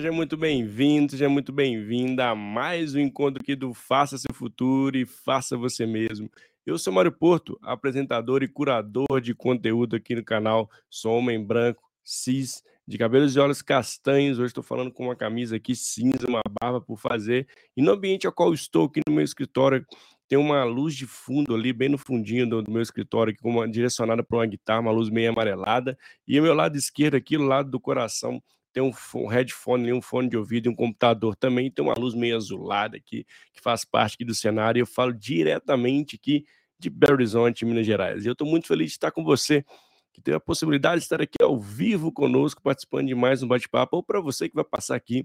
Seja muito bem-vindo, seja muito bem-vinda a mais um encontro aqui do Faça Seu Futuro e Faça Você Mesmo. Eu sou Mário Porto, apresentador e curador de conteúdo aqui no canal. Sou homem branco, cis, de cabelos e olhos castanhos. Hoje estou falando com uma camisa aqui cinza, uma barba por fazer. E no ambiente ao qual estou aqui no meu escritório, tem uma luz de fundo ali, bem no fundinho do, do meu escritório, aqui, uma, direcionada para uma guitarra, uma luz meio amarelada. E ao meu lado esquerdo, aqui, do lado do coração, tem um, um headphone, um fone de ouvido e um computador também, tem uma luz meio azulada aqui, que faz parte aqui do cenário, eu falo diretamente aqui de Belo Horizonte, Minas Gerais. E eu estou muito feliz de estar com você, que teve a possibilidade de estar aqui ao vivo conosco, participando de mais um bate-papo, ou para você que vai passar aqui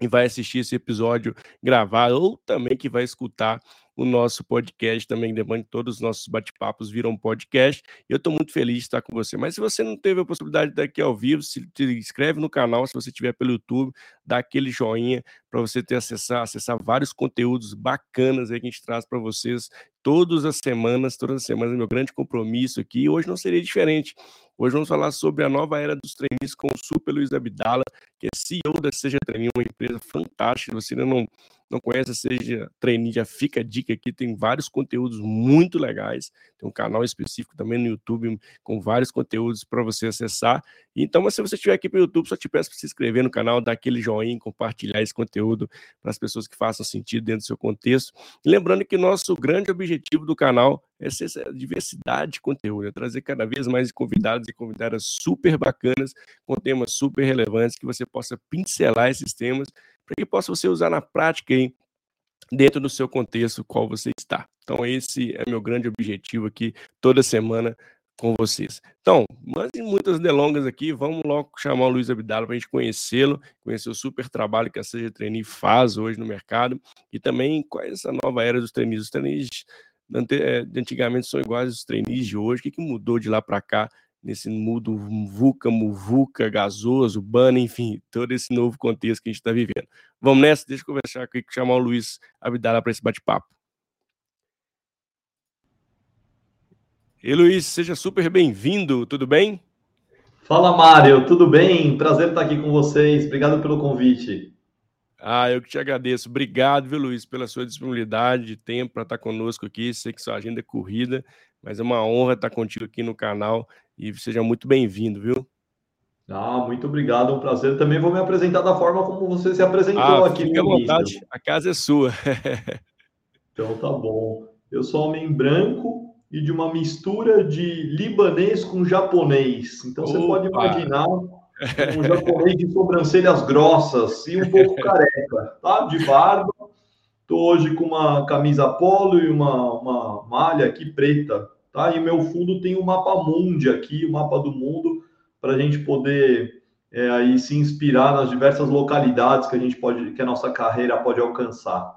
e vai assistir esse episódio gravado, ou também que vai escutar o nosso podcast também, que todos os nossos bate-papos viram podcast, eu estou muito feliz de estar com você. Mas se você não teve a possibilidade de estar aqui ao vivo, se inscreve no canal, se você estiver pelo YouTube, dá aquele joinha para você ter acessar, acessar vários conteúdos bacanas aí que a gente traz para vocês todas as semanas, todas as semanas, meu grande compromisso aqui, hoje não seria diferente. Hoje vamos falar sobre a nova era dos treinistas com o Super Luiz Abdala, que é CEO da Seja Treininho, uma empresa fantástica. Você ainda não não conhece, seja treininho, já fica a dica aqui, tem vários conteúdos muito legais, tem um canal específico também no YouTube com vários conteúdos para você acessar. Então, mas se você estiver aqui para o YouTube, só te peço para se inscrever no canal, dar aquele joinha, compartilhar esse conteúdo para as pessoas que façam sentido dentro do seu contexto. E lembrando que nosso grande objetivo do canal é ser essa diversidade de conteúdo, é trazer cada vez mais convidados e convidadas super bacanas, com temas super relevantes, que você possa pincelar esses temas para que possa você usar na prática aí, dentro do seu contexto qual você está. Então, esse é meu grande objetivo aqui toda semana com vocês. Então, mas em muitas delongas aqui, vamos logo chamar o Luiz Abdala para a gente conhecê-lo, conhecer o super trabalho que a Seja Trainee faz hoje no mercado e também qual é essa nova era dos trainees. Os trainees eh, de antigamente são iguais aos trainees de hoje. O que, que mudou de lá para cá nesse mundo VUCA, MUVUCA, gasoso, BANA, enfim, todo esse novo contexto que a gente está vivendo. Vamos nessa? Deixa eu conversar aqui, chamar o Luiz Abdala para esse bate-papo. E Luiz, seja super bem-vindo, tudo bem? Fala, Mário, tudo bem? Prazer estar aqui com vocês, obrigado pelo convite. Ah, eu que te agradeço. Obrigado, viu, Luiz, pela sua disponibilidade de tempo para estar conosco aqui. Sei que sua agenda é corrida, mas é uma honra estar contigo aqui no canal e seja muito bem-vindo, viu? Ah, muito obrigado, é um prazer. Também vou me apresentar da forma como você se apresentou ah, aqui. Fique à vontade, início. a casa é sua. então tá bom. Eu sou homem branco e de uma mistura de libanês com japonês. Então Opa. você pode imaginar um japonês de sobrancelhas grossas e um pouco careca, tá? De barba. Estou hoje com uma camisa polo e uma, uma malha aqui preta, tá? E meu fundo tem o um mapa mundi aqui, o mapa do mundo, para a gente poder é, aí se inspirar nas diversas localidades que a gente pode, que a nossa carreira pode alcançar.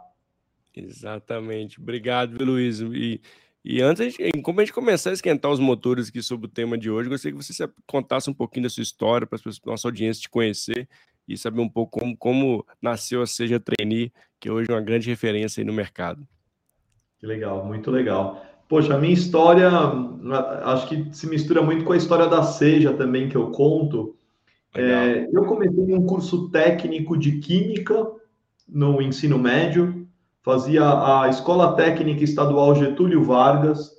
Exatamente. Obrigado, Luiz. E, e antes, como a gente começar a esquentar os motores aqui sobre o tema de hoje, gostaria que você contasse um pouquinho da sua história para a nossa audiência te conhecer e saber um pouco como, como nasceu a Seja Trainee, que hoje é uma grande referência no mercado. Que legal, muito legal. Poxa, a minha história, acho que se mistura muito com a história da Seja também, que eu conto. É, eu comecei um curso técnico de Química no ensino médio, fazia a Escola Técnica Estadual Getúlio Vargas,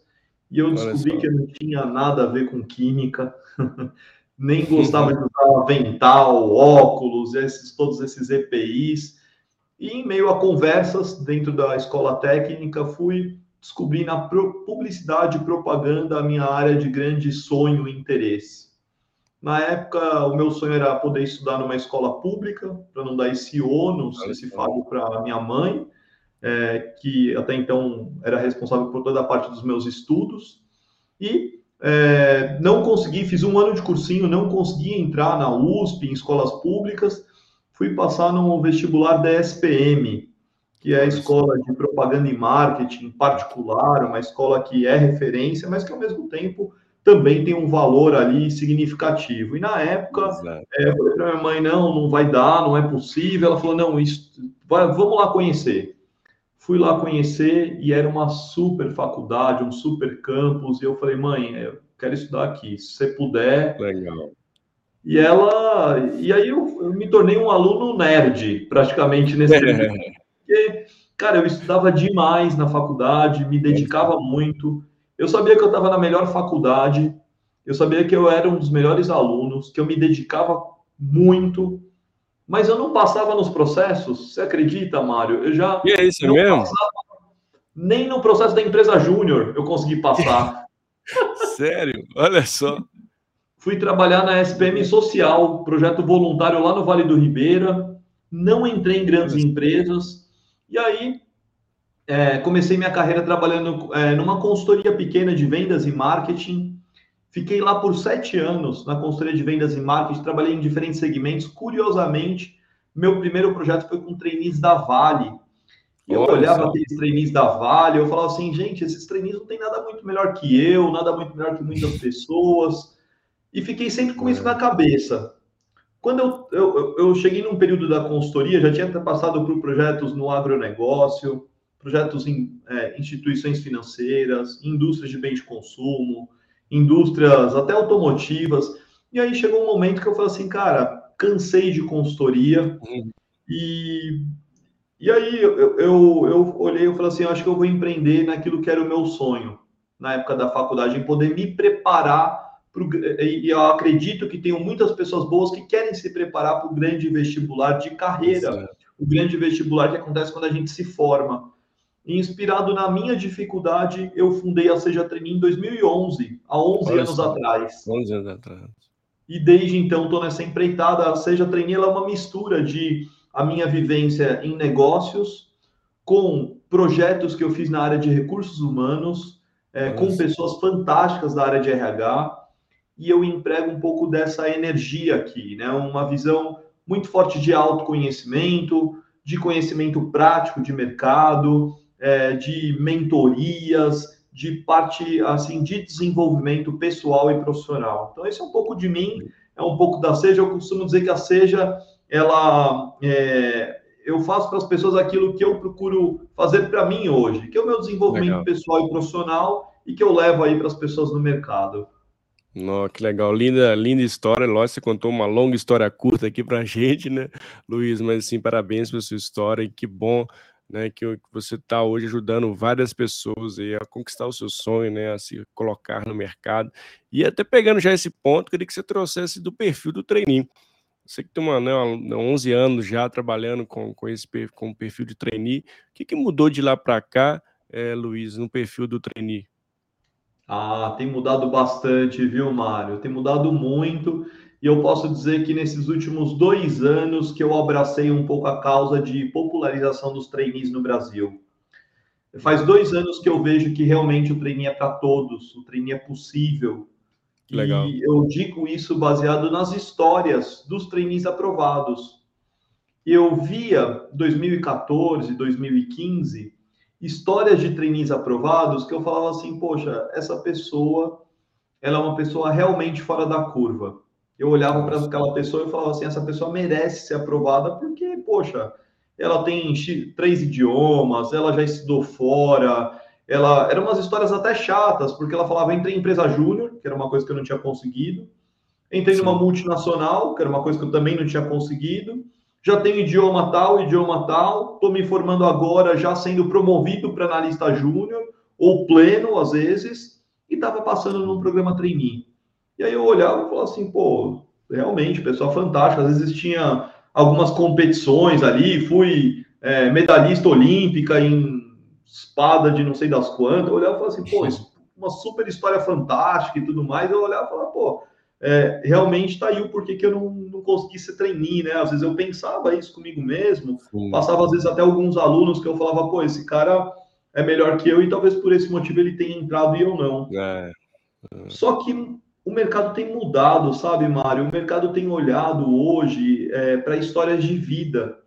e eu descobri que eu não tinha nada a ver com Química, nem gostava de usar avental, óculos, esses, todos esses EPIs. E em meio a conversas dentro da escola técnica, fui descobrir na publicidade e propaganda a minha área de grande sonho e interesse. Na época, o meu sonho era poder estudar numa escola pública, para não dar esse ônus, esse fardo para minha mãe, é, que até então era responsável por toda a parte dos meus estudos. E é, não consegui, fiz um ano de cursinho, não consegui entrar na USP, em escolas públicas, fui passar no vestibular da SPM, que é a escola de propaganda e marketing particular, uma escola que é referência, mas que ao mesmo tempo também tem um valor ali significativo. E na época, é, eu falei para minha mãe, não, não vai dar, não é possível. Ela falou, não, isso, vai, vamos lá conhecer. Fui lá conhecer e era uma super faculdade, um super campus. E eu falei, mãe, eu quero estudar aqui. Se você puder, Legal. E ela, e aí eu, eu me tornei um aluno nerd, praticamente nesse Porque, cara, eu estudava demais na faculdade, me dedicava muito. Eu sabia que eu estava na melhor faculdade, eu sabia que eu era um dos melhores alunos, que eu me dedicava muito, mas eu não passava nos processos. Você acredita, Mário? Eu já e é isso mesmo? Passava, nem no processo da empresa júnior eu consegui passar. Sério? Olha só. Fui trabalhar na SPM Social, projeto voluntário lá no Vale do Ribeira. Não entrei em grandes empresas. E aí, é, comecei minha carreira trabalhando é, numa consultoria pequena de vendas e marketing. Fiquei lá por sete anos na consultoria de vendas e marketing. Trabalhei em diferentes segmentos. Curiosamente, meu primeiro projeto foi com trainees da Vale. Eu Olha olhava aqueles trainees da Vale, eu falava assim, gente, esses trainees não tem nada muito melhor que eu, nada muito melhor que muitas pessoas e fiquei sempre com isso na cabeça. Quando eu, eu, eu cheguei num período da consultoria, já tinha passado por projetos no agronegócio, projetos em é, instituições financeiras, indústrias de bens de consumo, indústrias até automotivas. E aí chegou um momento que eu falei assim, cara, cansei de consultoria. Uhum. E, e aí eu, eu, eu olhei e falei assim, acho que eu vou empreender naquilo que era o meu sonho, na época da faculdade, em poder me preparar pro, e eu acredito que tenham muitas pessoas boas que querem se preparar para o grande vestibular de carreira, o grande vestibular que acontece quando a gente se forma. E inspirado na minha dificuldade, eu fundei a Seja Training em 2011, há 11 Olha anos atrás. 11 anos atrás. E desde então estou nessa empreitada. A Seja Training é uma mistura de a minha vivência em negócios com projetos que eu fiz na área de recursos humanos, é, com pessoas fantásticas da área de RH, e eu emprego um pouco dessa energia aqui, né? Uma visão muito forte de autoconhecimento, de conhecimento prático de mercado, é, de mentorias, de parte assim de desenvolvimento pessoal e profissional. Então esse é um pouco de mim, é um pouco da Seja. Eu costumo dizer que a Seja, ela é, eu faço para as pessoas aquilo que eu procuro fazer para mim hoje, que é o meu desenvolvimento Legal. pessoal e profissional e que eu levo aí para as pessoas no mercado. Nossa, que legal, linda, linda história. Lógico, você contou uma longa história curta aqui pra gente, né, Luiz? Mas assim, parabéns pela sua história e que bom, né, que você está hoje ajudando várias pessoas aí a conquistar o seu sonho, né, a se colocar no mercado. E até pegando já esse ponto, queria que você trouxesse do perfil do trainee. Você que tem uma, né, 11 anos já trabalhando com, com esse com o perfil de trainee, o que, que mudou de lá para cá, é, Luiz, no perfil do trainee? Ah, tem mudado bastante, viu, Mário? Tem mudado muito. E eu posso dizer que nesses últimos dois anos que eu abracei um pouco a causa de popularização dos trainees no Brasil. Faz dois anos que eu vejo que realmente o trainee é para todos, o trainee é possível. Legal. E eu digo isso baseado nas histórias dos trainees aprovados. Eu via 2014, 2015 histórias de trainees aprovados que eu falava assim, poxa, essa pessoa, ela é uma pessoa realmente fora da curva. Eu olhava para aquela pessoa e falava assim, essa pessoa merece ser aprovada porque, poxa, ela tem três idiomas, ela já estudou fora, ela eram umas histórias até chatas, porque ela falava entrei em empresa júnior, que era uma coisa que eu não tinha conseguido, entrei Sim. numa multinacional, que era uma coisa que eu também não tinha conseguido, já tenho idioma tal, idioma tal, estou me formando agora, já sendo promovido para analista júnior, ou pleno, às vezes, e estava passando num programa trainee. E aí eu olhava e falava assim, pô, realmente, pessoal fantástico, às vezes tinha algumas competições ali, fui é, medalhista olímpica em espada de não sei das quantas, eu olhava e falava assim, pô, uma super história fantástica e tudo mais, eu olhava e falava, pô, é, realmente está aí o porquê que eu não, não consegui ser trainee, né? Às vezes eu pensava isso comigo mesmo, Sim. passava às vezes até alguns alunos que eu falava, pô, esse cara é melhor que eu e talvez por esse motivo ele tenha entrado e eu não. É. É. Só que o mercado tem mudado, sabe, Mário? O mercado tem olhado hoje é, para histórias de vida,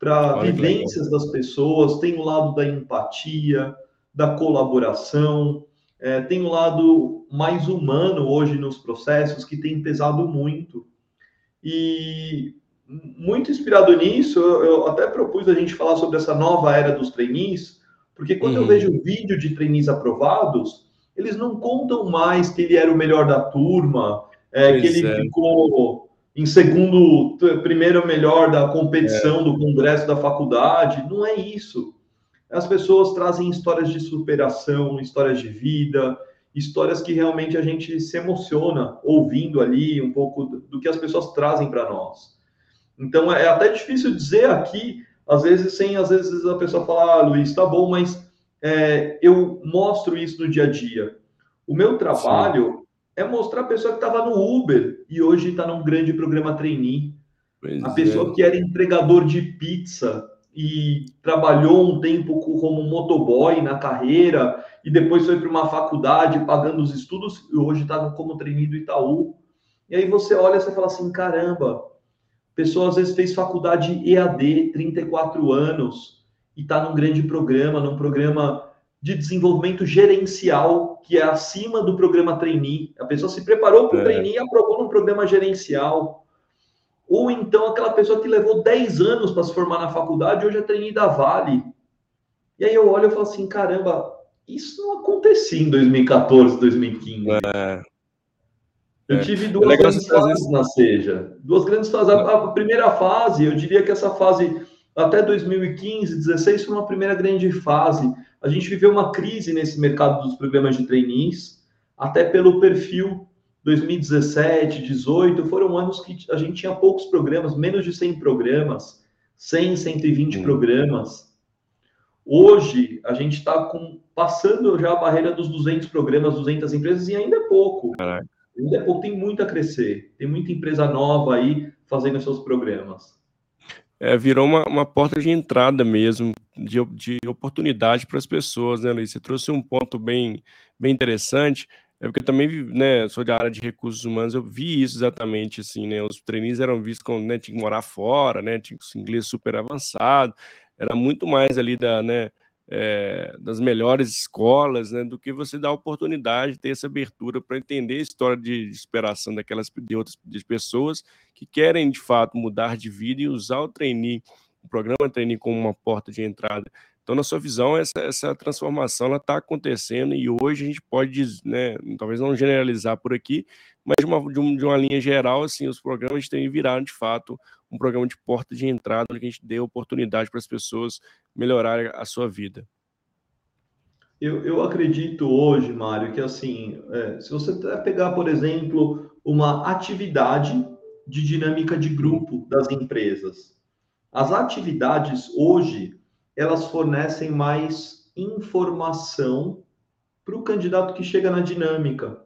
para vivências das pessoas, tem o lado da empatia, da colaboração, é, tem um lado mais humano hoje nos processos que tem pesado muito. E muito inspirado nisso, eu, eu até propus a gente falar sobre essa nova era dos trainees, porque quando uhum. eu vejo vídeo de trainees aprovados, eles não contam mais que ele era o melhor da turma, é, que ele é. ficou em segundo, primeiro melhor da competição é. do congresso da faculdade. Não é isso. As pessoas trazem histórias de superação, histórias de vida, histórias que realmente a gente se emociona ouvindo ali um pouco do que as pessoas trazem para nós. Então é até difícil dizer aqui, às vezes sem, às vezes a pessoa fala, ah, Luiz, tá bom, mas é, eu mostro isso no dia a dia. O meu trabalho Sim. é mostrar a pessoa que estava no Uber e hoje está num grande programa trainee. Pois a pessoa é. que era entregador de pizza e trabalhou um tempo como motoboy na carreira e depois foi para uma faculdade pagando os estudos e hoje está como trainee do Itaú. E aí você olha e você fala assim, caramba, a pessoa às vezes fez faculdade EAD, 34 anos, e está num grande programa, num programa de desenvolvimento gerencial, que é acima do programa trainee. A pessoa se preparou para o é. trainee e aprovou num programa gerencial. Ou então aquela pessoa que levou 10 anos para se formar na faculdade, hoje é trainee da Vale. E aí eu olho e falo assim, caramba, isso não acontecia em 2014, 2015. É. Eu é. tive duas é grandes fases na Seja. Duas grandes fases. A, primeira fase, eu diria que essa fase até 2015, 16 foi uma primeira grande fase a gente viveu uma crise nesse mercado dos programas de trainees, até pelo perfil 2017, 18, foram anos que a gente tinha poucos programas, menos de 100 programas, 100, 120 hum. programas. Hoje, a gente está passando já a barreira dos 200 programas, 200 empresas, e ainda é pouco. Caraca. Ainda é pouco, tem muito a crescer. Tem muita empresa nova aí fazendo seus programas é, virou uma, uma porta de entrada mesmo, de, de oportunidade para as pessoas, né, Luiz? Você trouxe um ponto bem, bem interessante, é porque eu também né, sou da área de recursos humanos, eu vi isso exatamente, assim, né? Os trainees eram vistos como, né, tinha que morar fora, né? Tinha inglês super avançado, era muito mais ali da, né, é, das melhores escolas, né, do que você dar oportunidade de ter essa abertura para entender a história de superação daquelas de outras de pessoas que querem de fato mudar de vida e usar o trainee, o programa trainee como uma porta de entrada. Então, na sua visão, essa, essa transformação está acontecendo e hoje a gente pode, né, talvez não generalizar por aqui, mas de uma, de, um, de uma linha geral, assim, os programas têm virado de fato um programa de porta de entrada, onde a gente dê oportunidade para as pessoas melhorarem a sua vida. Eu, eu acredito hoje, Mário, que assim, é, se você pegar, por exemplo, uma atividade de dinâmica de grupo das empresas, as atividades hoje elas fornecem mais informação para o candidato que chega na dinâmica.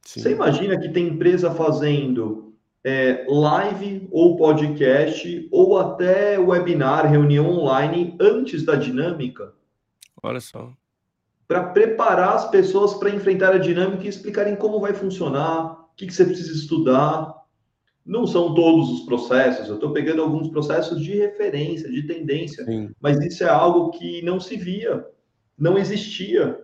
Sim. Você imagina que tem empresa fazendo é, live ou podcast ou até webinar, reunião online antes da dinâmica. Olha só. Para preparar as pessoas para enfrentar a dinâmica e explicarem como vai funcionar, o que, que você precisa estudar. Não são todos os processos, eu estou pegando alguns processos de referência, de tendência, Sim. mas isso é algo que não se via, não existia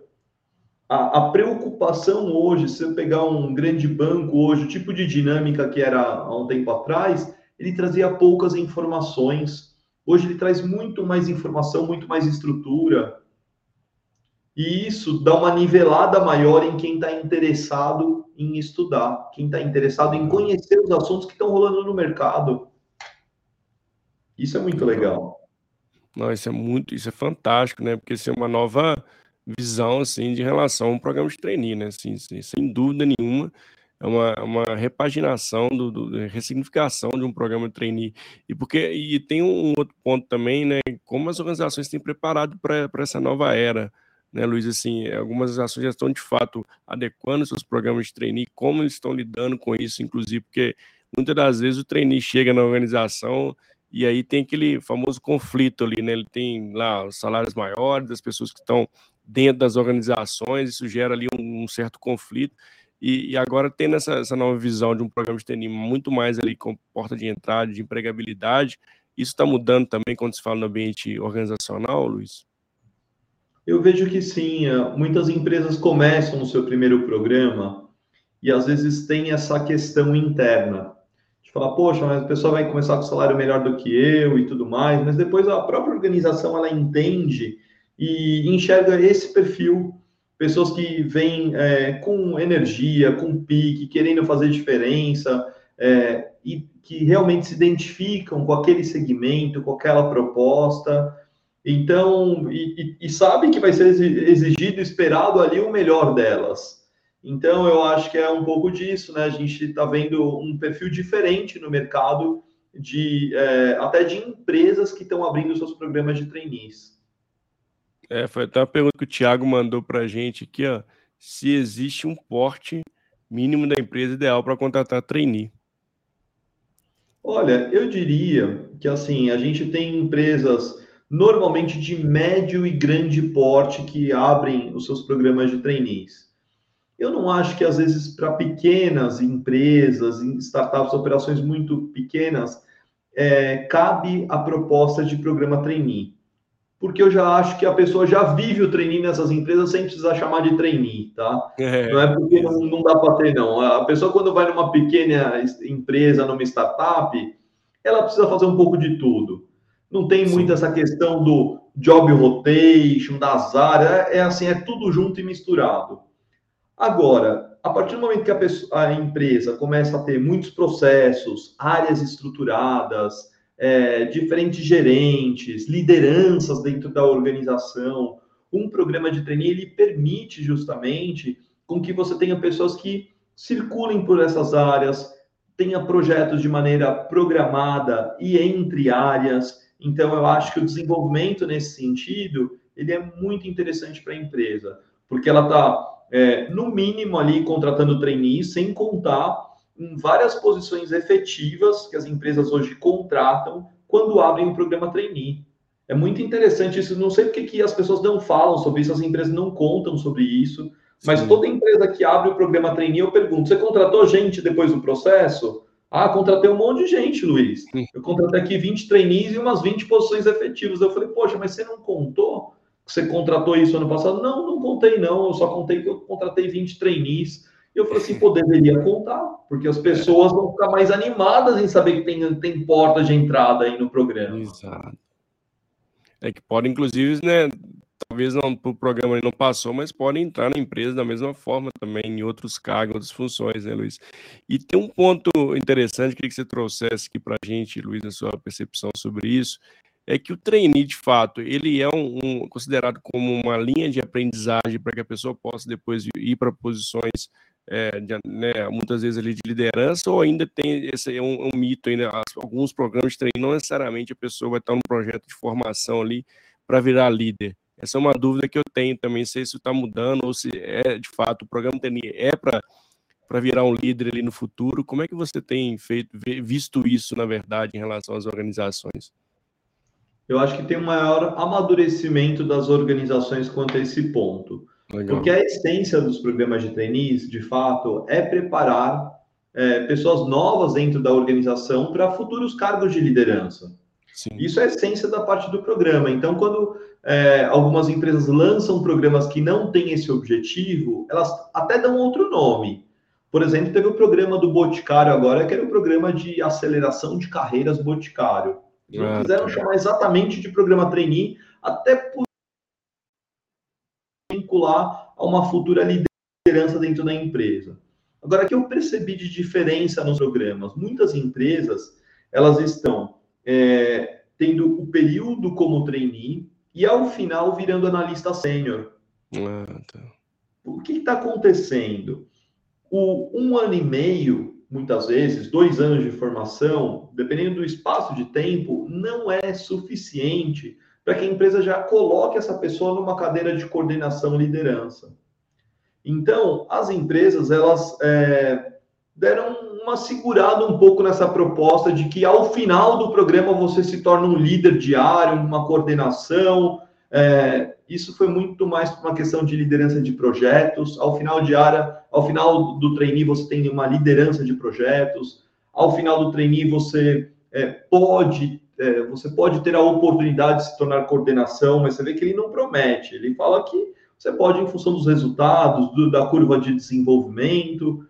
a, a, preocupação hoje, se eu pegar um grande banco hoje, o tipo de dinâmica que era há um tempo atrás, ele trazia poucas informações. Hoje ele traz muito mais informação, muito mais estrutura. E isso dá uma nivelada maior em quem está interessado em estudar, quem está interessado em conhecer os assuntos que estão rolando no mercado. Isso é muito legal. Não, isso é muito, isso é fantástico, né? Porque isso é uma nova visão, assim, de relação ao programa de trainee, né? Assim, assim, sem dúvida nenhuma, é uma, é uma repaginação, do, do, ressignificação de um programa de trainee. E, porque, e tem um outro ponto também, né? Como as organizações têm preparado para essa nova era, né, Luiz? Assim, algumas ações já estão, de fato, adequando seus programas de trainee, como eles estão lidando com isso, inclusive, porque muitas das vezes o trainee chega na organização e aí tem aquele famoso conflito ali, né? Ele tem lá os salários maiores das pessoas que estão dentro das organizações, isso gera ali um, um certo conflito. E, e, agora tendo essa, essa nova visão de um programa de TNI muito mais ali com porta de entrada, de empregabilidade, isso está mudando também quando se fala no ambiente organizacional, Luiz? Eu vejo que sim. É, muitas empresas começam no seu primeiro programa e às vezes tem essa questão interna de falar, poxa, mas a pessoa vai começar com salário melhor do que eu e tudo mais, mas depois a própria organização ela entende e enxerga esse perfil, pessoas que vêm é, com energia, com pique, querendo fazer diferença, é, e que realmente se identificam com aquele segmento, com aquela proposta. Então, e, e, e sabem que vai ser exigido, esperado ali o melhor delas. Então, eu acho que é um pouco disso, né? A gente está vendo um perfil diferente no mercado de é, até de empresas que estão abrindo seus programas de trainees. É, foi até uma pergunta que o Thiago mandou para a gente aqui, ó, se existe um porte mínimo da empresa ideal para contratar trainee. Olha, eu diria que assim, a gente tem empresas normalmente de médio e grande porte que abrem os seus programas de trainees. Eu não acho que às vezes para pequenas empresas, startups, operações muito pequenas, é, cabe a proposta de programa trainee. Porque eu já acho que a pessoa já vive o trainee nessas empresas sem precisar chamar de trainee, tá? É, não é porque não, não dá para ter, não. A pessoa, quando vai numa pequena empresa, numa startup, ela precisa fazer um pouco de tudo. Não tem Sim. muito essa questão do job rotation, das áreas, é assim, é tudo junto e misturado. Agora, a partir do momento que a, pessoa, a empresa começa a ter muitos processos, áreas estruturadas, é, diferentes gerentes, lideranças dentro da organização, um programa de trainee ele permite justamente com que você tenha pessoas que circulem por essas áreas, tenha projetos de maneira programada e entre áreas. Então, eu acho que o desenvolvimento nesse sentido ele é muito interessante para a empresa, porque ela está é, no mínimo ali contratando trainees, sem contar em várias posições efetivas que as empresas hoje contratam quando abrem o programa trainee. É muito interessante isso, não sei porque que as pessoas não falam sobre isso, as empresas não contam sobre isso, mas Sim. toda empresa que abre o programa trainee, eu pergunto, você contratou gente depois do processo? Ah, contratei um monte de gente, Luiz. Eu contratei aqui 20 trainees e umas 20 posições efetivas. Eu falei, poxa, mas você não contou você contratou isso ano passado? Não, não contei não, eu só contei que eu contratei 20 trainees. E eu falei assim, pô, deveria contar, porque as pessoas vão ficar mais animadas em saber que tem, tem porta de entrada aí no programa. Exato. É que pode, inclusive, né, talvez não, o programa não passou, mas pode entrar na empresa da mesma forma também, em outros cargos, outras funções, né, Luiz? E tem um ponto interessante que, que você trouxesse aqui para a gente, Luiz, na sua percepção sobre isso, é que o trainee, de fato, ele é um, um considerado como uma linha de aprendizagem para que a pessoa possa depois ir para posições é, de, né, muitas vezes ali de liderança, ou ainda tem esse é um, um mito ainda, alguns programas de treino, não necessariamente a pessoa vai estar num projeto de formação ali para virar líder. Essa é uma dúvida que eu tenho também, se isso está mudando ou se é de fato o programa trainee é para para virar um líder ali no futuro. Como é que você tem feito visto isso, na verdade, em relação às organizações? eu acho que tem um maior amadurecimento das organizações quanto a esse ponto. Legal. Porque a essência dos programas de trainees, de fato, é preparar é, pessoas novas dentro da organização para futuros cargos de liderança. Sim. Isso é a essência da parte do programa. Então, quando é, algumas empresas lançam programas que não têm esse objetivo, elas até dão outro nome. Por exemplo, teve o programa do Boticário agora, que era o programa de aceleração de carreiras Boticário. Eles ah, quiseram tá. chamar exatamente de programa trainee, até por vincular a uma futura liderança dentro da empresa. Agora, o que eu percebi de diferença nos programas? Muitas empresas, elas estão é, tendo o período como trainee e, ao final, virando analista sênior. Ah, tá. O que está acontecendo? O um ano e meio muitas vezes, dois anos de formação, dependendo do espaço de tempo, não é suficiente para que a empresa já coloque essa pessoa numa cadeira de coordenação liderança. Então, as empresas, elas é, deram uma segurada um pouco nessa proposta de que ao final do programa você se torna um líder diário, uma coordenação, é, isso foi muito mais uma questão de liderança de projetos. Ao final de área, ao final do trainee, você tem uma liderança de projetos. Ao final do trainee, você é, pode é, você pode ter a oportunidade de se tornar coordenação, mas você vê que ele não promete. Ele fala que você pode, em função dos resultados, do, da curva de desenvolvimento.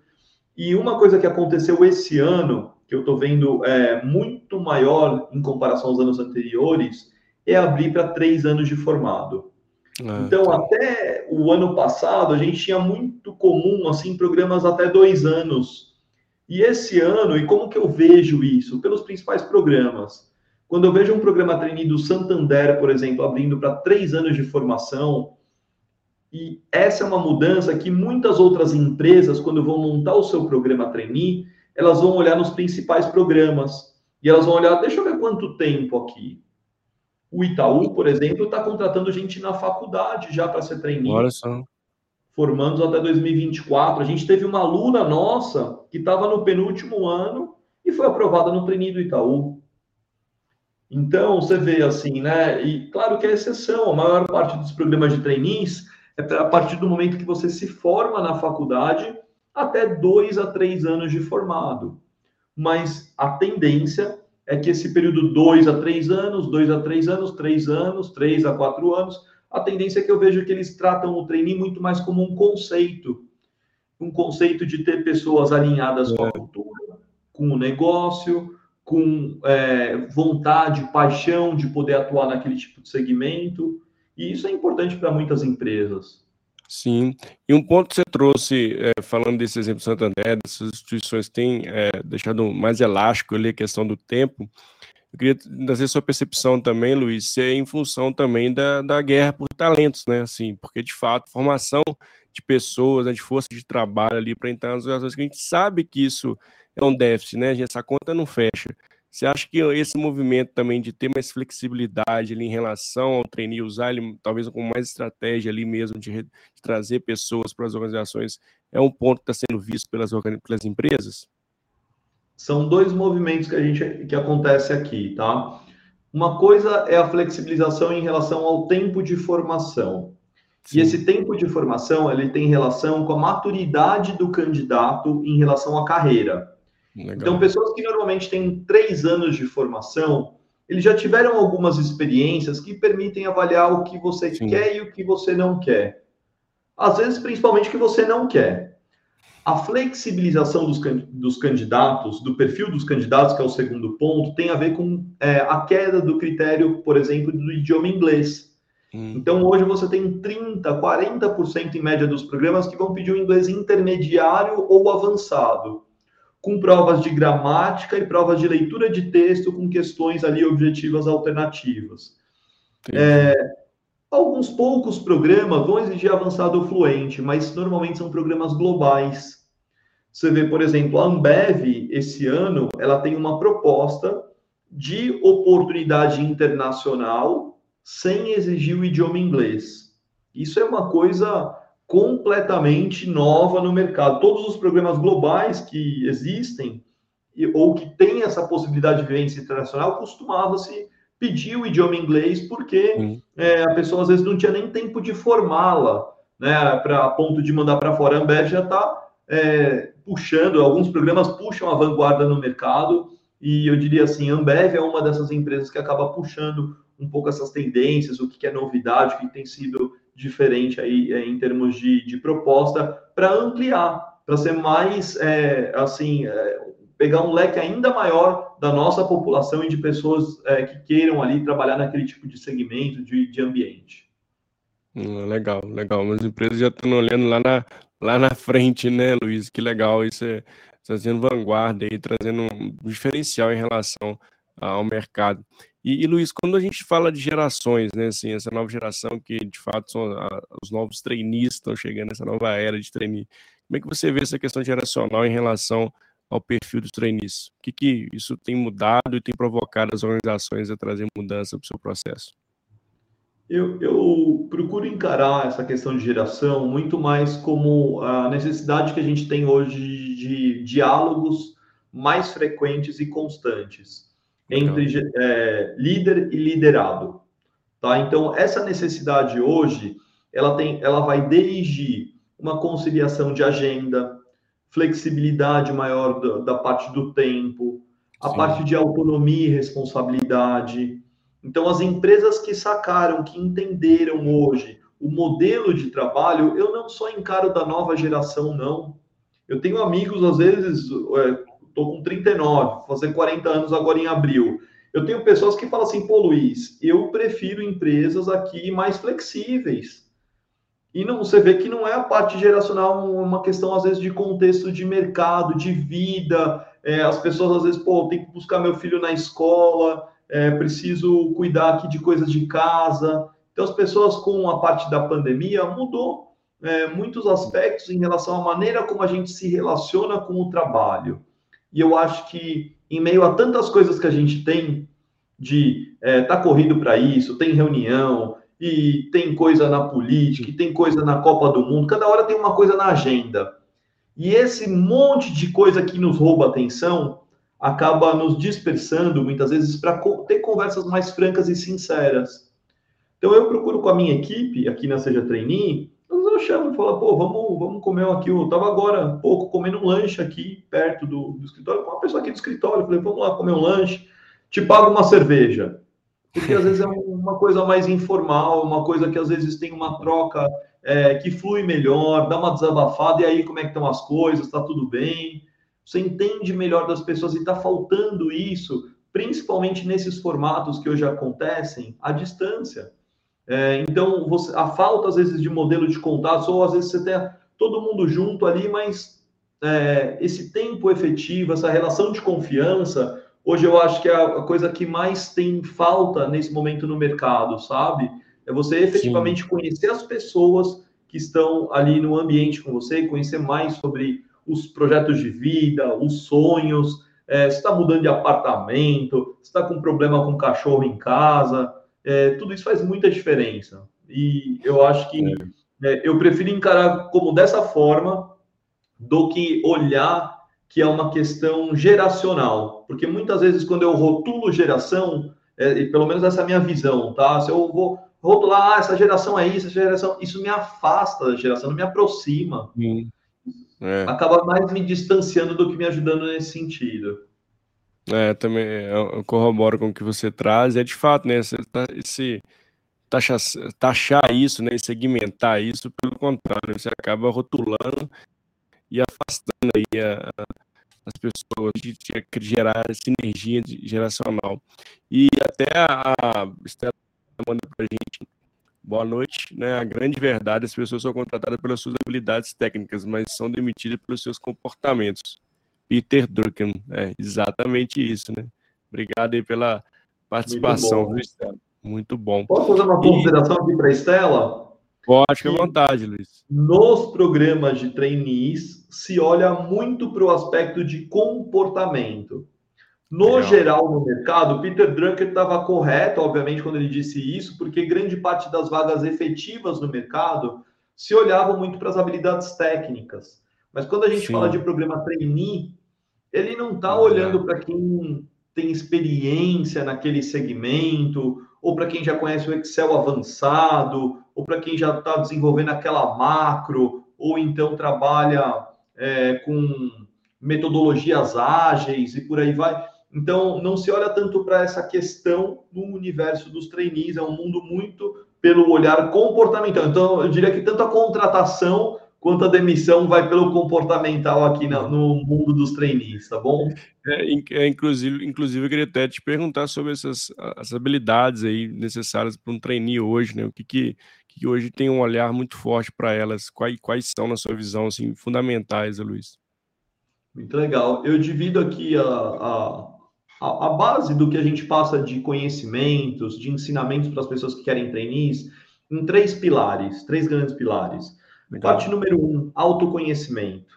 E uma coisa que aconteceu esse ano, que eu estou vendo é, muito maior em comparação aos anos anteriores, é abrir para três anos de formado. Ah, então, tá. até o ano passado, a gente tinha muito comum, assim, programas até dois anos. E esse ano, e como que eu vejo isso? Pelos principais programas. Quando eu vejo um programa trainee do Santander, por exemplo, abrindo para três anos de formação, e essa é uma mudança que muitas outras empresas, quando vão montar o seu programa trainee, elas vão olhar nos principais programas. E elas vão olhar, deixa eu ver quanto tempo aqui. O Itaú, por exemplo, está contratando gente na faculdade já para ser trainee. Olha só. Formando até 2024. A gente teve uma aluna nossa que estava no penúltimo ano e foi aprovada no trainee do Itaú. Então, você vê assim, né? E claro que é exceção, a maior parte dos programas de trainees a partir do momento que você se forma na faculdade até dois a três anos de formado. Mas a tendência é que esse período dois a três anos, dois a três anos, três anos, três a quatro anos, a tendência é que eu vejo que eles tratam o trainee muito mais como um conceito, um conceito de ter pessoas alinhadas com a é. cultura, com o negócio, com é, vontade, paixão de poder atuar naquele tipo de segmento. E isso é importante para muitas empresas. Sim, e um ponto que você trouxe, é, falando desse exemplo Santander, dessas instituições que têm é, deixado mais elástico ali a questão do tempo, eu queria trazer sua percepção também, Luiz, se é em função também da, da guerra por talentos, né? Assim, porque de fato, formação de pessoas, né, de força de trabalho ali para entrar nas organizações, que a gente sabe que isso é um déficit, né? Essa conta não fecha. Você acha que esse movimento também de ter mais flexibilidade ali em relação ao trainee, usar ele talvez com mais estratégia ali mesmo de, de trazer pessoas para as organizações, é um ponto que está sendo visto pelas, pelas empresas? São dois movimentos que a gente que acontece aqui, tá? Uma coisa é a flexibilização em relação ao tempo de formação. Sim. E esse tempo de formação ele tem relação com a maturidade do candidato em relação à carreira. Legal. Então, pessoas que normalmente têm três anos de formação, eles já tiveram algumas experiências que permitem avaliar o que você Sim. quer e o que você não quer. Às vezes, principalmente o que você não quer. A flexibilização dos, dos candidatos, do perfil dos candidatos, que é o segundo ponto, tem a ver com é, a queda do critério, por exemplo, do idioma inglês. Hum. Então, hoje você tem 30%, 40% em média dos programas que vão pedir um inglês intermediário ou avançado com provas de gramática e provas de leitura de texto com questões ali objetivas alternativas. É, alguns poucos programas vão exigir avançado fluente, mas normalmente são programas globais. Você vê, por exemplo, a Ambev, esse ano, ela tem uma proposta de oportunidade internacional sem exigir o idioma inglês. Isso é uma coisa completamente nova no mercado. Todos os programas globais que existem ou que têm essa possibilidade de vivência internacional costumava-se pedir o idioma inglês porque é, a pessoa às vezes não tinha nem tempo de formá-la, né, para ponto de mandar para fora. A Ambev já está é, puxando, alguns programas puxam a vanguarda no mercado e eu diria assim, a Ambev é uma dessas empresas que acaba puxando um pouco essas tendências, o que é novidade, o que tem sido diferente aí é, em termos de, de proposta para ampliar, para ser mais é, assim, é, pegar um leque ainda maior da nossa população e de pessoas que queiram ali trabalhar naquele tipo de segmento, de, de ambiente. Hum, legal, legal. As empresas já estão olhando lá na, lá na frente, né, Luiz? Que legal isso é trazendo vanguarda e trazendo um diferencial em relação ao mercado. E, e, Luiz, quando a gente fala de gerações, né, assim, essa nova geração que de fato são a, os novos trainees estão chegando nessa nova era de trainee, como é que você vê essa questão geracional em relação ao perfil dos trainees? O que, que isso tem mudado e tem provocado as organizações a trazer mudança para o seu processo? Eu, eu, procuro encarar essa questão de geração muito mais como a necessidade que a gente tem hoje de diálogos mais frequentes e constantes entre é, líder e liderado. Tá? Então, essa necessidade hoje, ela, tem, ela vai desde uma conciliação de agenda, flexibilidade maior da, da parte do tempo, a Sim. parte de autonomia e responsabilidade. Então, as empresas que sacaram, que entenderam hoje o modelo de trabalho, eu não só encaro da nova geração, não. Eu tenho amigos, às vezes, é, estou com 39, vou fazer 40 anos agora em abril. Eu tenho pessoas que falam assim, pô, Luiz, eu prefiro empresas aqui mais flexíveis. E não, você vê que não é a parte geracional uma questão, às vezes, de contexto de mercado, de vida. É, as pessoas, às vezes, pô, tem que buscar meu filho na escola, é, preciso cuidar aqui de coisas de casa. Então, as pessoas, com a parte da pandemia, mudou é, muitos aspectos em relação à maneira como a gente se relaciona com o trabalho. E eu acho que, em meio a tantas coisas que a gente tem, de é, tá corrido para isso, tem reunião, e tem coisa na política, e tem coisa na Copa do Mundo, cada hora tem uma coisa na agenda. E esse monte de coisa que nos rouba atenção acaba nos dispersando muitas vezes para ter conversas mais francas e sinceras. Então eu procuro com a minha equipe aqui na Seja Trainee, eu chamo e falo, pô, vamos, vamos comer aqui. Eu estava agora pouco comendo um lanche aqui perto do, do escritório com uma pessoa aqui do escritório. Falei, vamos lá comer um lanche, te pago uma cerveja porque às vezes é uma coisa mais informal, uma coisa que às vezes tem uma troca é, que flui melhor, dá uma desabafada, e aí como é que estão as coisas, está tudo bem, você entende melhor das pessoas e está faltando isso, principalmente nesses formatos que hoje acontecem à distância. É, então, você, a falta às vezes de modelo de contato, ou às vezes você tem todo mundo junto ali, mas é, esse tempo efetivo, essa relação de confiança, hoje eu acho que é a coisa que mais tem falta nesse momento no mercado, sabe? É você efetivamente Sim. conhecer as pessoas que estão ali no ambiente com você, conhecer mais sobre os projetos de vida, os sonhos, é, se está mudando de apartamento, se está com problema com cachorro em casa, é, tudo isso faz muita diferença. E eu acho que é. eu prefiro encarar como dessa forma do que olhar que é uma questão geracional, porque muitas vezes quando eu rotulo geração, é, e pelo menos essa é a minha visão, tá? Se eu vou rotular, ah, essa geração é isso, essa geração, isso me afasta da geração, não me aproxima. É. Acaba mais me distanciando do que me ajudando nesse sentido. É, também eu corroboro com o que você traz, é de fato, né? Esse, esse taxar, isso, né? segmentar isso, pelo contrário, você acaba rotulando e afastando aí a, as pessoas de, de gerar sinergia geracional. E até a, a Estela manda para a gente, boa noite, né? A grande verdade, as pessoas são contratadas pelas suas habilidades técnicas, mas são demitidas pelos seus comportamentos. Peter Drucker, é exatamente isso, né? Obrigado aí pela participação, Muito bom. Estela? Muito bom. Posso fazer uma consideração e... aqui para a Estela? Pode, fique à vontade, Luiz. Nos programas de trainees, se olha muito para o aspecto de comportamento. No geral, no mercado, Peter Drucker estava correto, obviamente, quando ele disse isso, porque grande parte das vagas efetivas no mercado se olhavam muito para as habilidades técnicas. Mas quando a gente Sim. fala de programa trainee, ele não está olhando para quem tem experiência naquele segmento, ou para quem já conhece o Excel avançado, ou para quem já está desenvolvendo aquela macro, ou então trabalha é, com metodologias ágeis e por aí vai. Então, não se olha tanto para essa questão no universo dos trainees, é um mundo muito pelo olhar comportamental. Então, eu diria que tanto a contratação quanto a demissão vai pelo comportamental aqui no mundo dos trainees, tá bom? É, é, inclusive, inclusive, eu queria até te perguntar sobre essas as habilidades aí necessárias para um trainee hoje, né? O que, que, que hoje tem um olhar muito forte para elas? Quais, quais são, na sua visão, assim, fundamentais, Luiz? Muito legal. Eu divido aqui a, a, a base do que a gente passa de conhecimentos, de ensinamentos para as pessoas que querem trainees, em três pilares, três grandes pilares. Legal. Parte número um, autoconhecimento.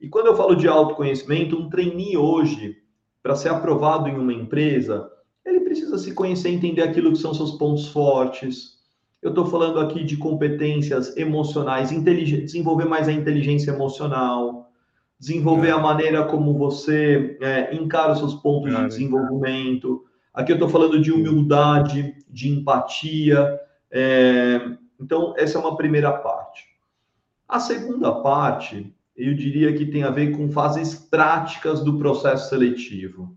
E quando eu falo de autoconhecimento, um trainee hoje, para ser aprovado em uma empresa, ele precisa se conhecer, entender aquilo que são seus pontos fortes. Eu estou falando aqui de competências emocionais, desenvolver mais a inteligência emocional, desenvolver é. a maneira como você é, encara os seus pontos de desenvolvimento. Aqui eu estou falando de humildade, de empatia. É... Então, essa é uma primeira parte. A segunda parte, eu diria que tem a ver com fases práticas do processo seletivo.